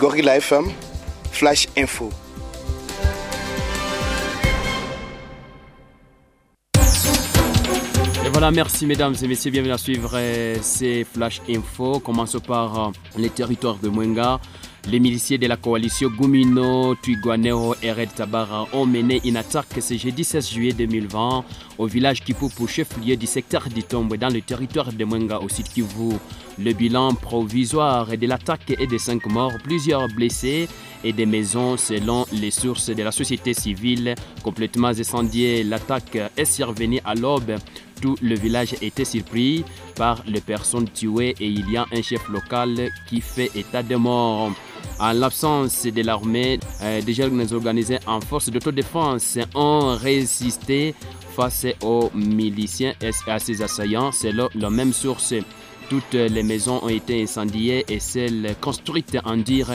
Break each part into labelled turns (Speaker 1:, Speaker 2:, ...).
Speaker 1: Gorilla FM, Flash Info.
Speaker 2: Et voilà, merci mesdames et messieurs, bienvenue à suivre euh, ces Flash Info. Commençons par euh, les territoires de Mwenga. Les miliciens de la coalition Gumino, Tuiguaneo et Red Tabara ont mené une attaque ce jeudi 16 juillet 2020 au village Kipupu, chef-lieu du secteur d'Itombe dans le territoire de Mwenga au site Kivu. Le bilan provisoire de l'attaque est de 5 morts, plusieurs blessés et des maisons selon les sources de la société civile complètement incendiées. L'attaque est survenue à l'aube tout le village était surpris par les personnes tuées et il y a un chef local qui fait état de mort. En l'absence de l'armée, euh, des jeunes organisés en force d'autodéfense ont résisté face aux miliciens et à ses assaillants selon la même source. Toutes les maisons ont été incendiées et celles construites en dire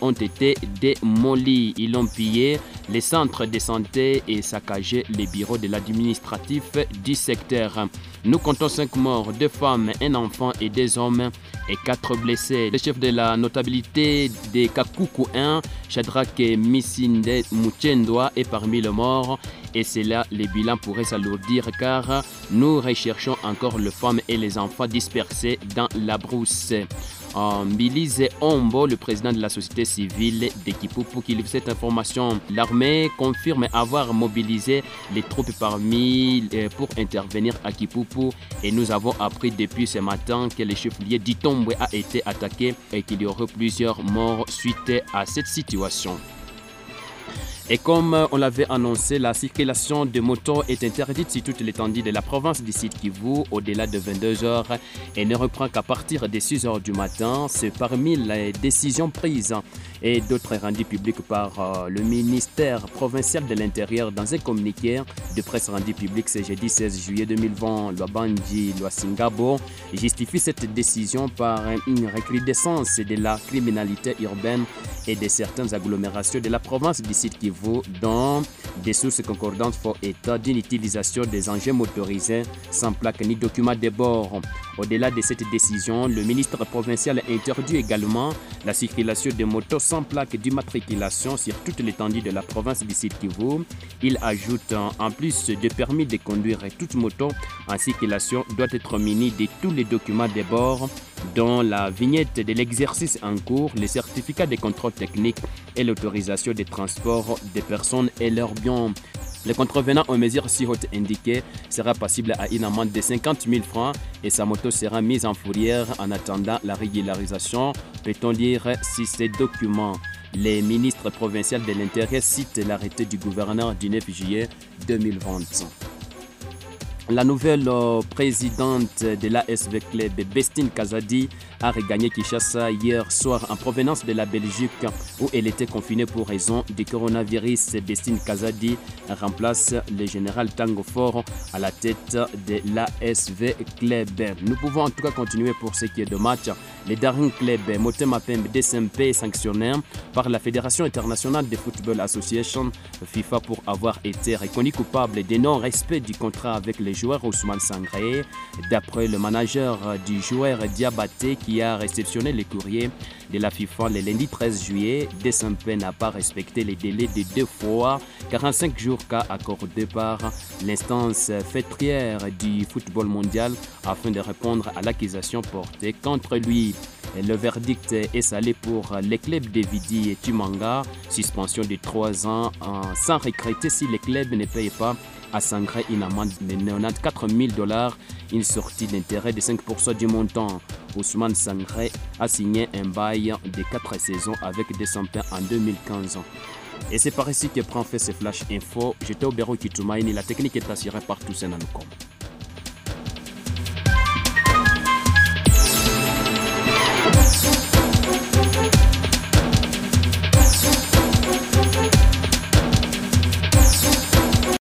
Speaker 2: ont été démolies. Ils ont pillé les centres de santé et saccagé les bureaux de l'administratif du secteur. Nous comptons cinq morts, deux femmes, un enfant et deux hommes et quatre blessés. Le chef de la notabilité de Kakuku 1, Shadrach Missinde Muchendwa, est parmi les morts et c'est là les bilans pourraient s'alourdir car nous recherchons encore les femmes et les enfants dispersés dans la brousse. En Bilise Ombo, le président de la société civile d'Ekipupu, qui livre cette information. L'armée confirme avoir mobilisé les troupes parmi pour intervenir à Kipupu et nous avons appris depuis ce matin que le chef-lieu d'Itombe a été attaqué et qu'il y aurait plusieurs morts suite à cette situation. Et comme on l'avait annoncé, la circulation de motos est interdite sur toute l'étendue de la province d'ici Kivu au-delà de 22 heures et ne reprend qu'à partir des 6 heures du matin. C'est parmi les décisions prises et d'autres rendues publiques par le ministère provincial de l'Intérieur dans un communiqué de presse rendu public ce jeudi 16 juillet 2020. Loabandji Loasingabo justifie cette décision par une recrudescence de la criminalité urbaine et de certaines agglomérations de la province d'ici Kivu dans des sources concordantes font état d'une utilisation des engins motorisés sans plaque ni document de bord. Au-delà de cette décision, le ministre provincial interdit également la circulation de motos sans plaque d'immatriculation sur toute l'étendue de la province du Sud Kivu. Il ajoute en plus de permis de conduire toute moto en circulation doit être munie de tous les documents de bord dont la vignette de l'exercice en cours, les certificats de contrôle technique et l'autorisation de transport des personnes et leurs biens. Le contrevenant aux mesures si hautes indiquées sera passible à une amende de 50 000 francs et sa moto sera mise en fourrière en attendant la régularisation. Peut-on lire si ces documents? Les ministres provinciaux de l'Intérieur citent l'arrêté du gouverneur du 9 juillet 2020. La nouvelle présidente de l'ASV Club, Bestine Kazadi, a regagné Kinshasa hier soir en provenance de la Belgique où elle était confinée pour raison du coronavirus. Bestine Kazadi remplace le général Tango Fort à la tête de l'ASV Club. Nous pouvons en tout cas continuer pour ce qui est de match. Le Daring Club Motema Pembe DSMP est sanctionné par la Fédération internationale de football association FIFA pour avoir été reconnu coupable de non-respect du contrat avec les joueur Ousmane Sangré. D'après le manager du joueur Diabaté qui a réceptionné le courrier de la FIFA le lundi 13 juillet, Desampé n'a pas respecté les délais de deux fois 45 jours qu'a accordé par l'instance fêtrière du football mondial afin de répondre à l'accusation portée contre lui. Le verdict est salé pour les clubs de Vidi et Tumanga, suspension de 3 ans sans recruter si les clubs ne payent pas à Sangré une amende de 94 000 dollars, une sortie d'intérêt de 5% du montant. Ousmane Sangré a signé un bail de 4 saisons avec des centaines en 2015. Et c'est par ici que prend fait ce flash info. J'étais au bureau Kitumaini, la technique est assurée par Toussaint Nanukom.